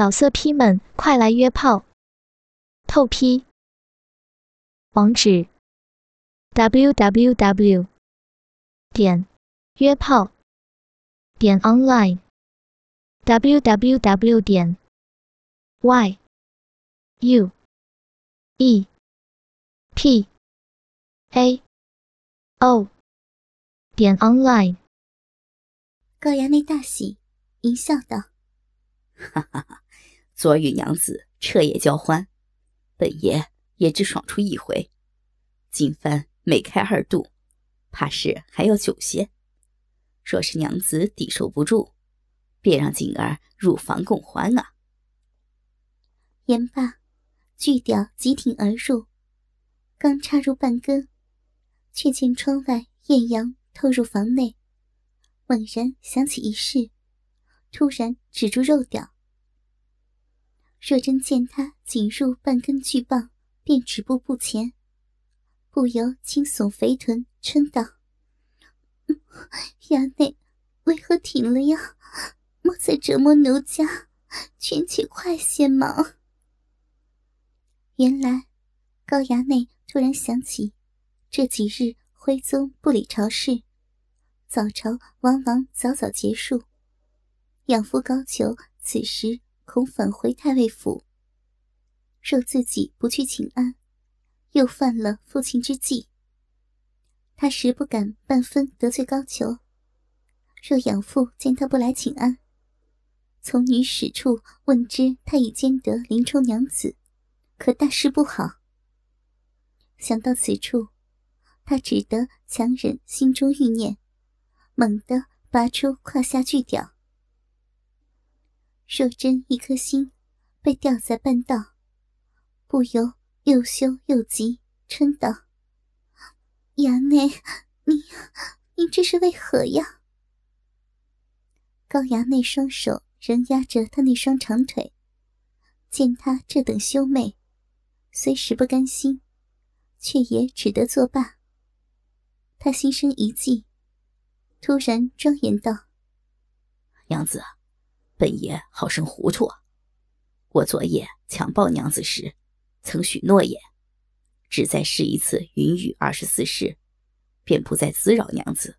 老色批们，快来约炮！透批。网址：w w w 点约炮点 online w w w 点 y u e p a o 点 online。高衙内大喜，淫笑道：“哈哈哈！昨儿与娘子彻夜交欢，本爷也只爽出一回，今番每开二度，怕是还要久些。若是娘子抵受不住，便让锦儿入房共欢啊！”言罢，巨屌急挺而入，刚插入半根，却见窗外艳阳透入房内。猛然想起一事，突然止住肉屌。若真见他仅入半根巨棒，便止步不前，不由轻耸肥臀，嗔道：“衙内为何停了呀？莫再折磨奴家，劝且快些嘛！”原来高衙内突然想起，这几日徽宗不理朝事。早朝往往早早结束，养父高俅此时恐返回太尉府。若自己不去请安，又犯了父亲之忌。他实不敢半分得罪高俅。若养父见他不来请安，从女使处问知他已兼得林冲娘子，可大事不好。想到此处，他只得强忍心中欲念。猛地拔出胯下巨屌，若真一颗心被吊在半道，不由又羞又急，嗔道：“衙内，你你这是为何呀？”高衙内双手仍压着他那双长腿，见他这等羞媚，虽实不甘心，却也只得作罢。他心生一计。突然庄严道：“娘子，本爷好生糊涂啊。我昨夜强暴娘子时，曾许诺言，只再试一次云雨二十四式，便不再滋扰娘子。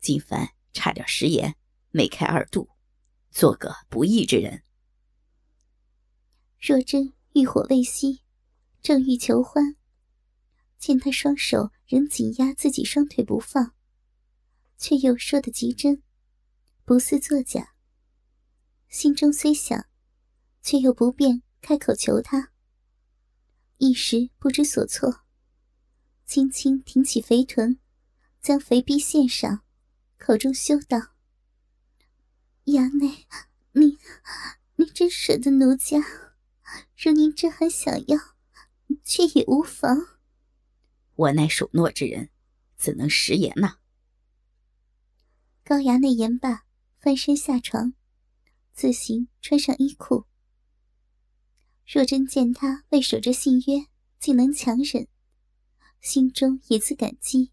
今番差点食言，没开二度，做个不义之人。”若真欲火未熄，正欲求欢，见他双手仍紧压自己双腿不放。却又说的极真，不似作假。心中虽想，却又不便开口求他。一时不知所措，轻轻挺起肥臀，将肥逼献上，口中羞道：“衙内，你你真舍得奴家？如您真还想要，却也无妨。我乃守诺之人，怎能食言呢？”高衙内言罢，翻身下床，自行穿上衣裤。若真见他为守着信约，竟能强忍，心中也自感激。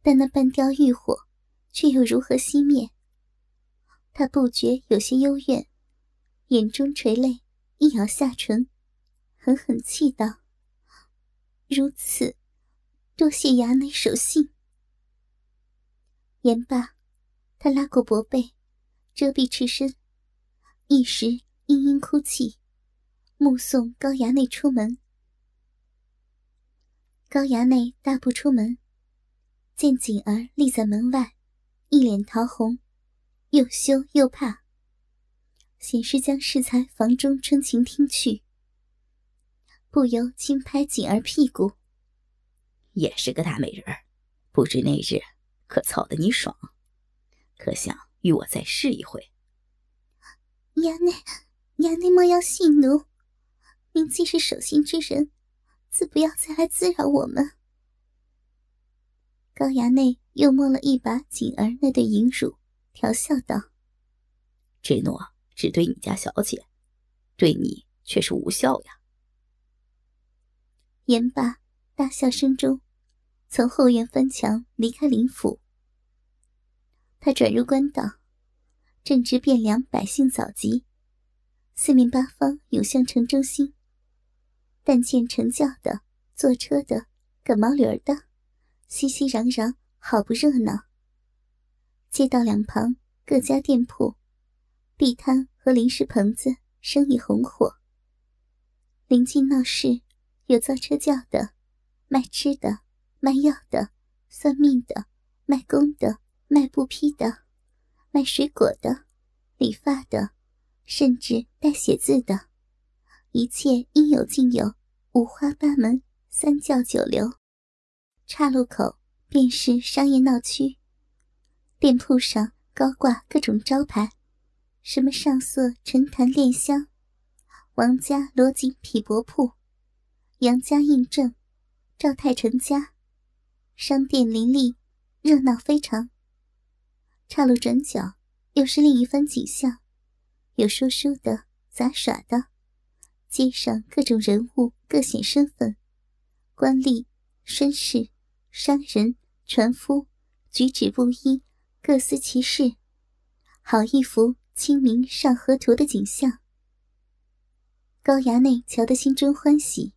但那半雕欲火，却又如何熄灭？他不觉有些幽怨，眼中垂泪，一咬下唇，狠狠气道：“如此，多谢衙内守信。”言罢。他拉过薄被，遮蔽赤身，一时嘤嘤哭泣，目送高衙内出门。高衙内大步出门，见锦儿立在门外，一脸桃红，又羞又怕，显是将适才房中春情听去，不由轻拍锦儿屁股，也是个大美人儿，不知那日可操得你爽。可想与我再试一回？衙内，衙内莫要戏奴。您既是守信之人，自不要再来滋扰我们。高衙内又摸了一把锦儿那对银乳，调笑道：“这诺只对你家小姐，对你却是无效呀。”言罢，大笑声中，从后院翻墙离开林府。他转入官道，正值汴梁百姓早集，四面八方涌向城中心。但见乘轿的、坐车的、赶毛驴的，熙熙攘攘，好不热闹。街道两旁各家店铺、地摊和临时棚子生意红火。临近闹市，有造车轿的、卖吃的、卖药的、算命的、卖弓的、卖布匹的、卖水果的、理发的，甚至带写字的。一切应有尽有，五花八门，三教九流。岔路口便是商业闹区，店铺上高挂各种招牌，什么上色陈坛炼香、王家罗锦匹帛铺、杨家印证、赵太成家，商店林立，热闹非常。岔路转角又是另一番景象，有说书的，杂耍的。街上各种人物各显身份，官吏、绅士、商人、船夫，举止不一，各司其事，好一幅《清明上河图》的景象。高衙内瞧得心中欢喜，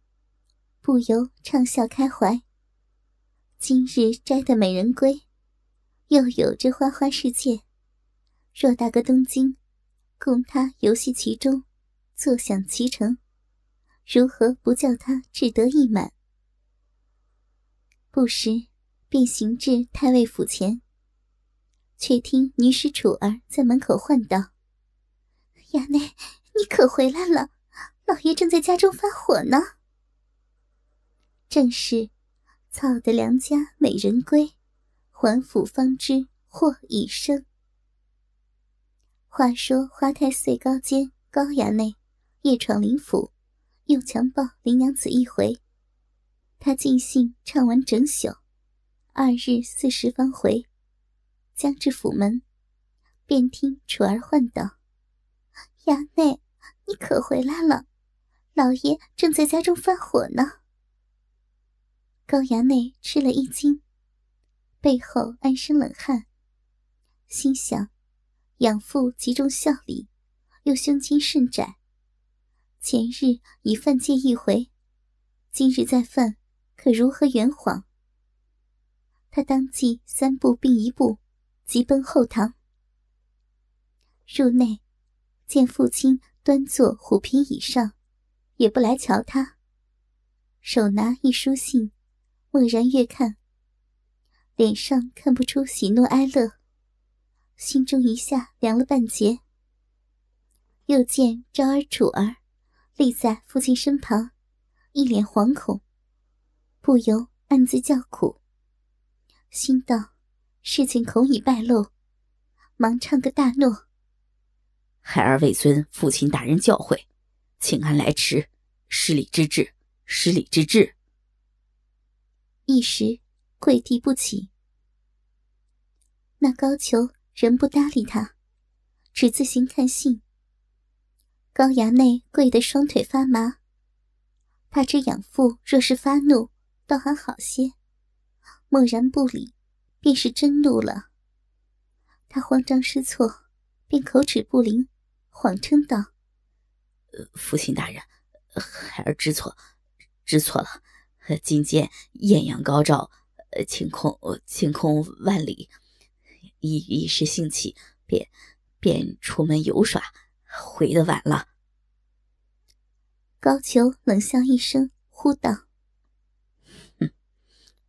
不由畅笑开怀。今日摘的美人归，又有这花花世界，偌大哥东京，供他游戏其中，坐享其成。如何不叫他志得意满？不时便行至太尉府前，却听女使楚儿在门口唤道：“衙内，你可回来了？老爷正在家中发火呢。”正是“操得良家美人归，还府方知祸已生。”话说花太岁高监高衙内夜闯林府。又强暴林娘子一回，他尽兴唱完整宿，二日四时方回，将至府门，便听楚儿唤道：“衙内，你可回来了？老爷正在家中发火呢。”高衙内吃了一惊，背后暗生冷汗，心想：养父极重孝礼，又胸襟甚窄。前日已犯戒一回，今日再犯，可如何圆谎？他当即三步并一步，急奔后堂。入内，见父亲端坐虎皮椅上，也不来瞧他，手拿一书信，默然阅看，脸上看不出喜怒哀乐，心中一下凉了半截。又见昭儿、楚儿。立在父亲身旁，一脸惶恐，不由暗自叫苦，心道：事情恐已败露，忙唱个大诺：“孩儿未遵父亲大人教诲，请安来迟，失礼之至，失礼之至。”一时跪地不起。那高俅仍不搭理他，只自行看信。高衙内跪得双腿发麻。他知养父若是发怒，倒还好些；默然不理，便是真怒了。他慌张失措，便口齿不灵，谎称道：“父亲大人，孩儿知错，知错了。今见艳阳高照，晴空晴空万里，一一时兴起，便便出门游耍。”回的晚了。高俅冷笑一声，呼道：“哼，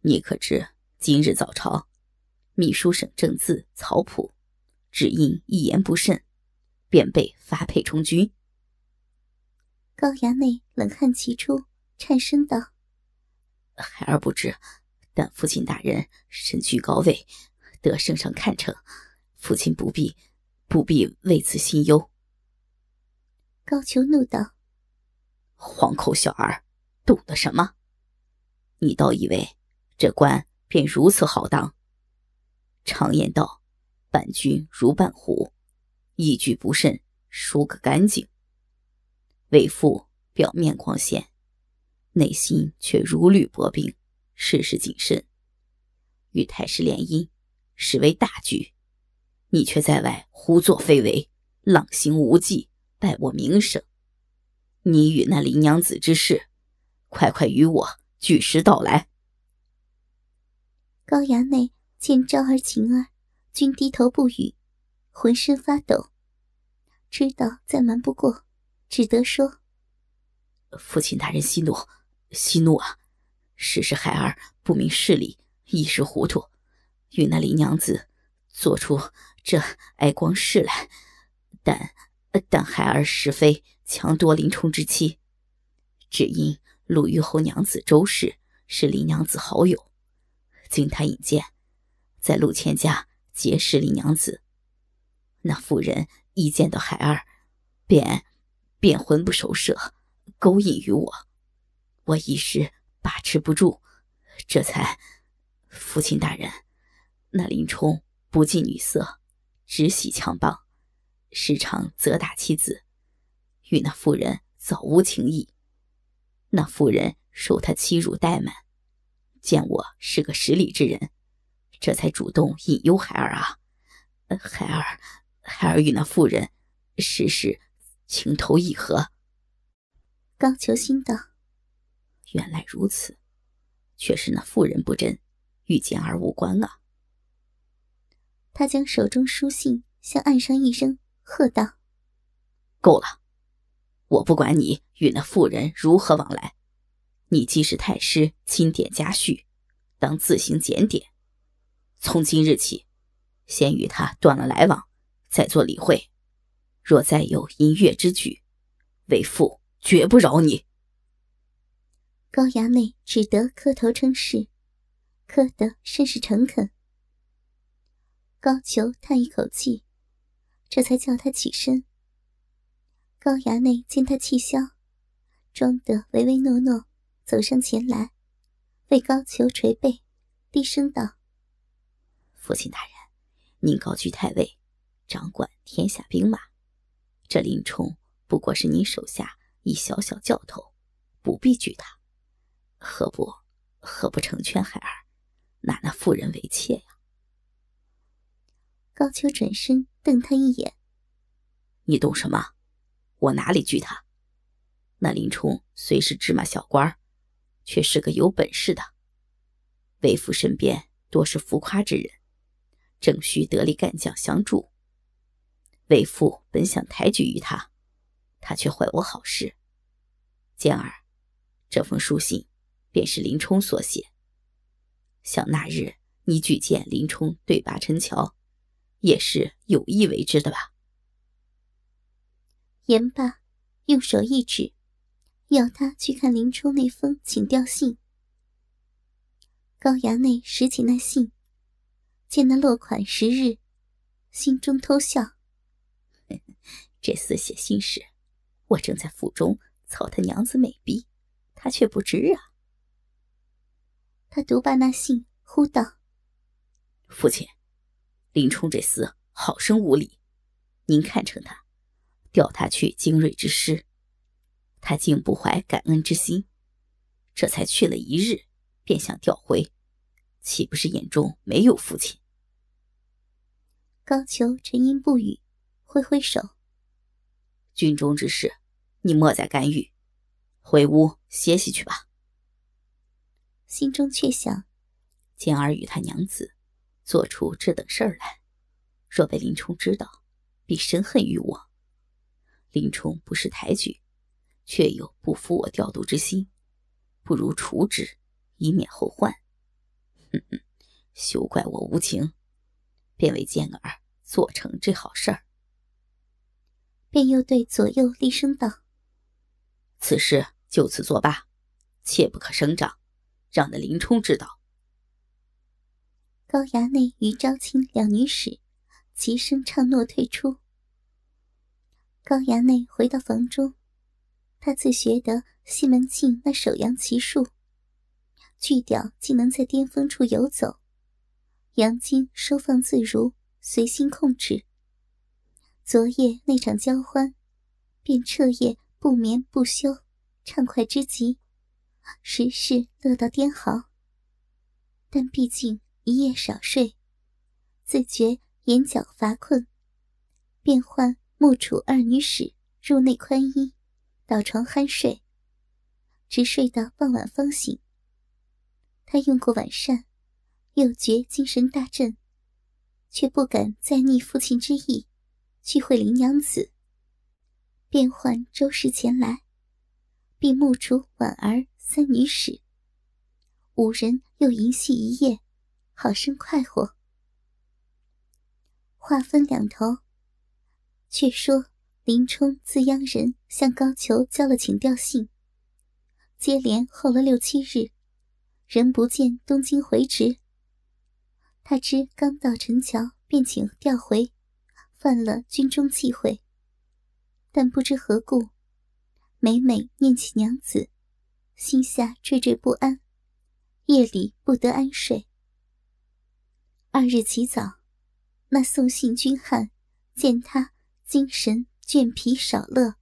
你可知今日早朝，秘书省正字曹普，只因一言不慎，便被发配充军。”高衙内冷汗齐出，颤声道：“孩儿不知，但父亲大人身居高位，得圣上看成，父亲不必不必为此心忧。”高俅怒道：“黄口小儿，懂得什么？你倒以为这官便如此好当？常言道，伴君如伴虎，一句不慎，输个干净。为父表面光鲜，内心却如履薄冰，事事谨慎。与太师联姻，实为大局，你却在外胡作非为，浪行无忌。”败我名声。你与那林娘子之事，快快与我据实道来。高衙内见昭儿、晴儿均低头不语，浑身发抖，知道再瞒不过，只得说：“父亲大人息怒，息怒啊！实是孩儿不明事理，一时糊涂，与那林娘子做出这挨光事来。但但孩儿实非强夺林冲之妻，只因陆虞侯娘子周氏是林娘子好友。”经他引荐，在陆谦家结识林娘子。那妇人一见到孩儿，便便魂不守舍，勾引于我。我一时把持不住，这才……父亲大人，那林冲不近女色，只喜强棒，时常责打妻子，与那妇人早无情谊。那妇人受他欺辱怠慢。见我是个识礼之人，这才主动引诱孩儿啊！孩儿，孩儿与那妇人，实是情投意合。高俅心道：“原来如此，却是那妇人不贞，与简儿无关啊！”他将手中书信向岸上一扔，喝道：“够了！我不管你与那妇人如何往来。”你既是太师钦点家婿，当自行检点。从今日起，先与他断了来往，再做理会。若再有音乐之举，为父绝不饶你。高衙内只得磕头称是，磕得甚是诚恳。高俅叹一口气，这才叫他起身。高衙内见他气消，装得唯唯诺诺。走上前来，为高俅捶背，低声道：“父亲大人，您高居太尉，掌管天下兵马，这林冲不过是您手下一小小教头，不必惧他。何不何不成全孩儿，纳那妇人为妾呀？”高俅转身瞪他一眼：“你懂什么？我哪里惧他？那林冲虽是芝麻小官却是个有本事的，为父身边多是浮夸之人，正需得力干将相助。为父本想抬举于他，他却坏我好事。简儿，这封书信便是林冲所写。想那日你举荐林冲对拔陈桥，也是有意为之的吧？言罢，用手一指。要他去看林冲那封请调信。高衙内拾起那信，见那落款时日，心中偷笑。这厮写信时，我正在府中操他娘子美婢，他却不知啊。他读罢那信，呼道：“父亲，林冲这厮好生无礼，您看成他，调他去精锐之师。”他竟不怀感恩之心，这才去了一日，便想调回，岂不是眼中没有父亲？高俅沉吟不语，挥挥手：“军中之事，你莫再干预，回屋歇息去吧。”心中却想：简儿与他娘子做出这等事儿来，若被林冲知道，必深恨于我。林冲不识抬举。却有不服我调度之心，不如除之，以免后患。哼哼，休怪我无情，便为健儿做成这好事儿。便又对左右厉声道：“此事就此作罢，切不可声张，让那林冲知道。”高衙内与昭清两女使齐声唱诺退出。高衙内回到房中。他自学得西门庆那手扬奇术，巨屌竟能在巅峰处游走，阳精收放自如，随心控制。昨夜那场交欢，便彻夜不眠不休，畅快之极，时是乐到癫嚎。但毕竟一夜少睡，自觉眼角乏困，便唤木楚二女使入内宽衣，倒床酣睡，直睡到傍晚方醒。他用过晚膳，又觉精神大振，却不敢再逆父亲之意去会林娘子，便唤周氏前来，并目主婉儿三女使。五人又淫戏一夜，好生快活。话分两头，却说。林冲自央人向高俅交了请调信，接连候了六七日，仍不见东京回执。他知刚到陈桥便请调回，犯了军中忌讳。但不知何故，每每念起娘子，心下惴惴不安，夜里不得安睡。二日起早，那送信军汉见他精神。倦疲少乐，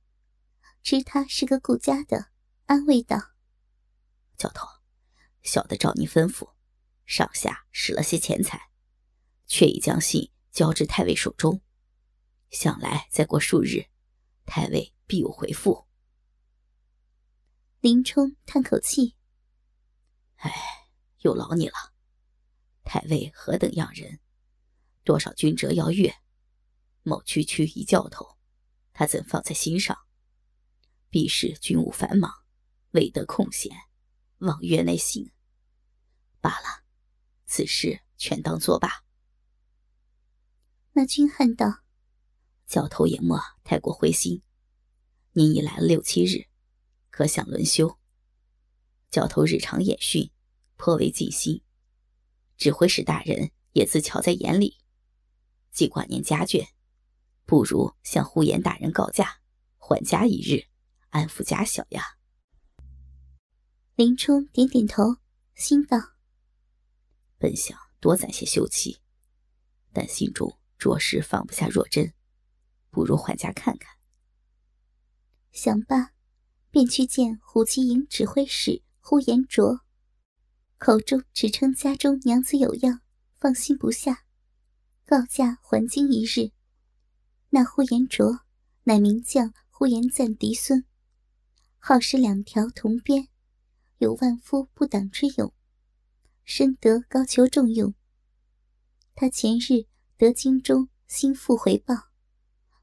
知他是个顾家的，安慰道：“教头，小的照您吩咐，上下使了些钱财，却已将信交至太尉手中。想来再过数日，太尉必有回复。”林冲叹口气：“哎，有劳你了。太尉何等样人？多少军折要阅，某区区一教头。”他怎放在心上？必是军务繁忙，未得空闲，望月内行。罢了，此事全当作罢。那军汉道：“教头也莫太过灰心。您已来了六七日，可想轮休？教头日常演训，颇为尽心，指挥使大人也自瞧在眼里。既挂念家眷。”不如向呼延大人告假，缓家一日，安抚家小呀。林冲点点头，心道：“本想多攒些休戚，但心中着实放不下若真，不如缓家看看。”想罢，便去见虎骑营指挥使呼延灼，口中只称家中娘子有恙，放心不下，告假还京一日。那呼延灼乃名将呼延赞嫡孙，好使两条铜鞭，有万夫不挡之勇，深得高俅重用。他前日得京中心腹回报，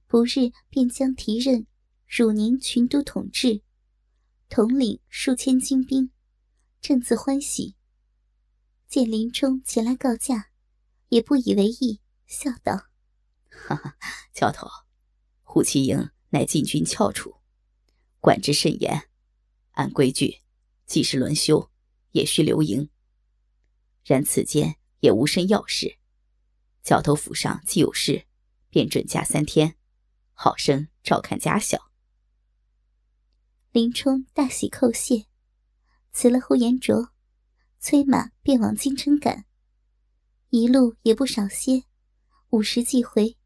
不日便将提任汝宁群都统制，统领数千精兵，正自欢喜。见林冲前来告假，也不以为意，笑道。哈哈，教头，虎骑营乃禁军翘楚，管制甚严。按规矩，既是轮休，也需留营。然此间也无甚要事，教头府上既有事，便准假三天，好生照看家小。林冲大喜叩谢，辞了呼延灼，催马便往京城赶。一路也不少歇，午时即回。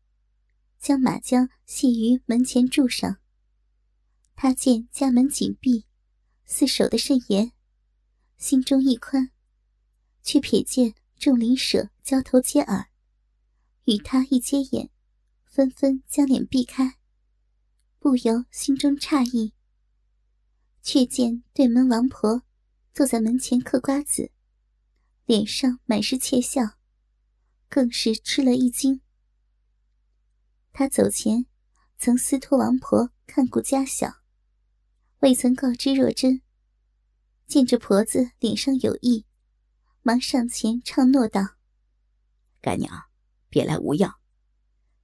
将马缰系于门前柱上。他见家门紧闭，四守的甚严，心中一宽，却瞥见众邻舍交头接耳，与他一接眼，纷纷将脸避开，不由心中诧异。却见对门王婆坐在门前嗑瓜子，脸上满是窃笑，更是吃了一惊。他走前，曾私托王婆看顾家小，未曾告知若真。见这婆子脸上有意，忙上前唱诺道：“干娘，别来无恙。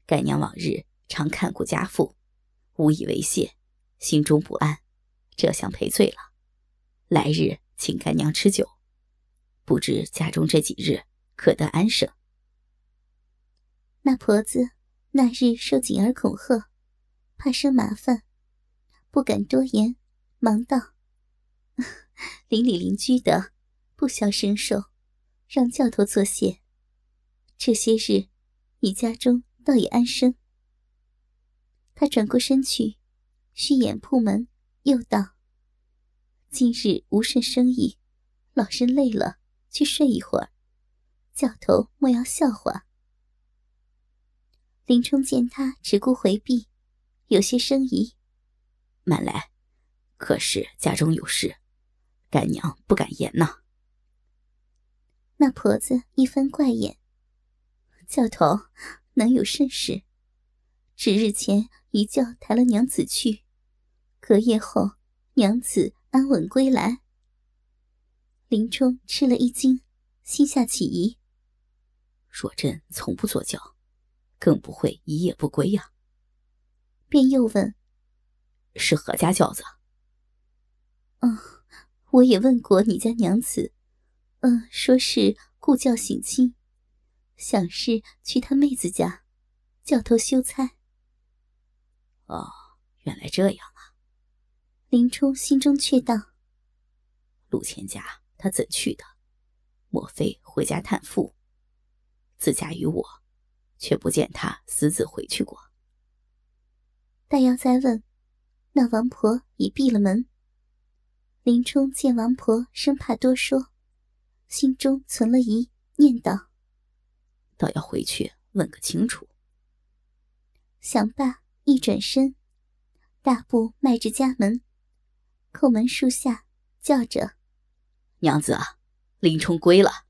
干娘往日常看顾家父，无以为谢，心中不安，这厢赔罪了。来日请干娘吃酒，不知家中这几日可得安生。”那婆子。那日受锦儿恐吓，怕生麻烦，不敢多言，忙道：“ 邻里邻居的，不消生受，让教头作谢。这些日，你家中倒也安生。”他转过身去，虚掩铺门，又道：“今日无甚生意，老身累了，去睡一会儿，教头莫要笑话。”林冲见他只顾回避，有些生疑，慢来。可是家中有事，干娘不敢言呐。那婆子一番怪眼。教头，能有甚事？只日前一觉抬了娘子去，隔夜后娘子安稳归来。林冲吃了一惊，心下起疑。若真从不坐轿，更不会一夜不归呀。便又问：“是何家轿子？”嗯，我也问过你家娘子，嗯，说是故教省亲，想是去他妹子家，教头修菜。哦，原来这样！林冲心中却道：陆千家他怎去的？莫非回家探父？自家与我，却不见他私自回去过。但要再问，那王婆已闭了门。林冲见王婆生怕多说，心中存了疑，念道：“倒要回去问个清楚。”想罢，一转身，大步迈至家门，叩门树下，叫着：“娘子啊，林冲归了！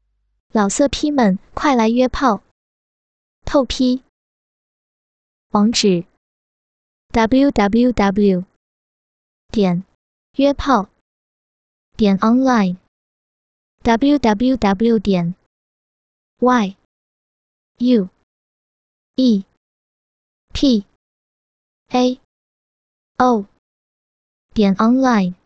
老色批们，快来约炮！透批。网址：w w w. 点约炮。”点 online www 点 y u e p a o 点 online。